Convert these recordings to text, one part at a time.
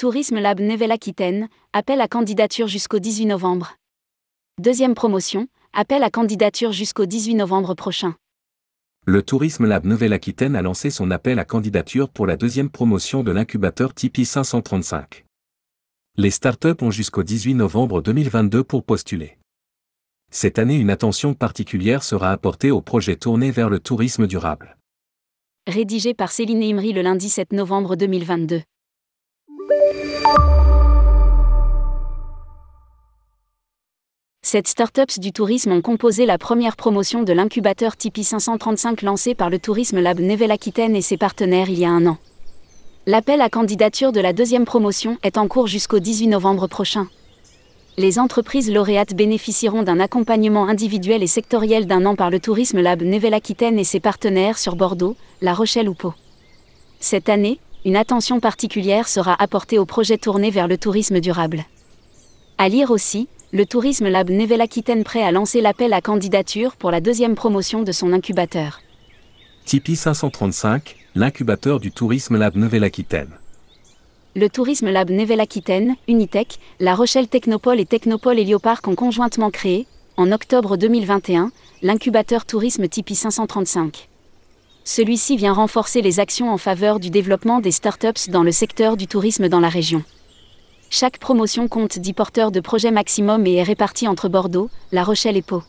Tourisme Lab Nevel Aquitaine, appel à candidature jusqu'au 18 novembre. Deuxième promotion, appel à candidature jusqu'au 18 novembre prochain. Le Tourisme Lab Nouvelle-Aquitaine a lancé son appel à candidature pour la deuxième promotion de l'incubateur Tipeee 535. Les startups ont jusqu'au 18 novembre 2022 pour postuler. Cette année, une attention particulière sera apportée aux projets tournés vers le tourisme durable. Rédigé par Céline Imri le lundi 7 novembre 2022. Cette startups du tourisme ont composé la première promotion de l'incubateur Tipeee 535 lancé par le Tourisme Lab Nevel Aquitaine et ses partenaires il y a un an. L'appel à candidature de la deuxième promotion est en cours jusqu'au 18 novembre prochain. Les entreprises lauréates bénéficieront d'un accompagnement individuel et sectoriel d'un an par le Tourisme Lab Nevel Aquitaine et ses partenaires sur Bordeaux, La Rochelle ou Pau. Cette année, une attention particulière sera apportée aux projets tournés vers le tourisme durable. À lire aussi, le Tourisme Lab Nevel Aquitaine prêt à lancer l'appel à candidature pour la deuxième promotion de son incubateur. Tipeee 535, l'incubateur du Tourisme Lab Nouvelle-Aquitaine. Le Tourisme Lab Nevel Aquitaine, Unitech, La Rochelle Technopole et Technopole Hélioparc ont conjointement créé, en octobre 2021, l'incubateur Tourisme Tipeee 535. Celui-ci vient renforcer les actions en faveur du développement des startups dans le secteur du tourisme dans la région. Chaque promotion compte 10 porteurs de projets maximum et est répartie entre Bordeaux, La Rochelle et Pau.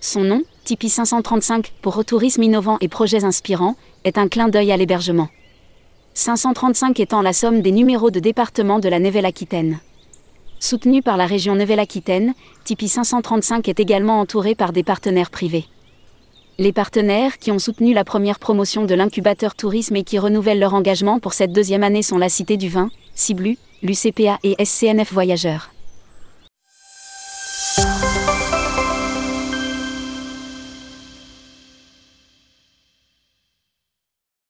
Son nom, Tipeee 535 pour tourisme innovant et projets inspirants, est un clin d'œil à l'hébergement. 535 étant la somme des numéros de département de la Nouvelle-Aquitaine. Soutenu par la région Nouvelle-Aquitaine, Tipeee 535 est également entouré par des partenaires privés. Les partenaires qui ont soutenu la première promotion de l'incubateur tourisme et qui renouvellent leur engagement pour cette deuxième année sont la Cité du Vin, Ciblu, l'UCPA et SCNF Voyageurs.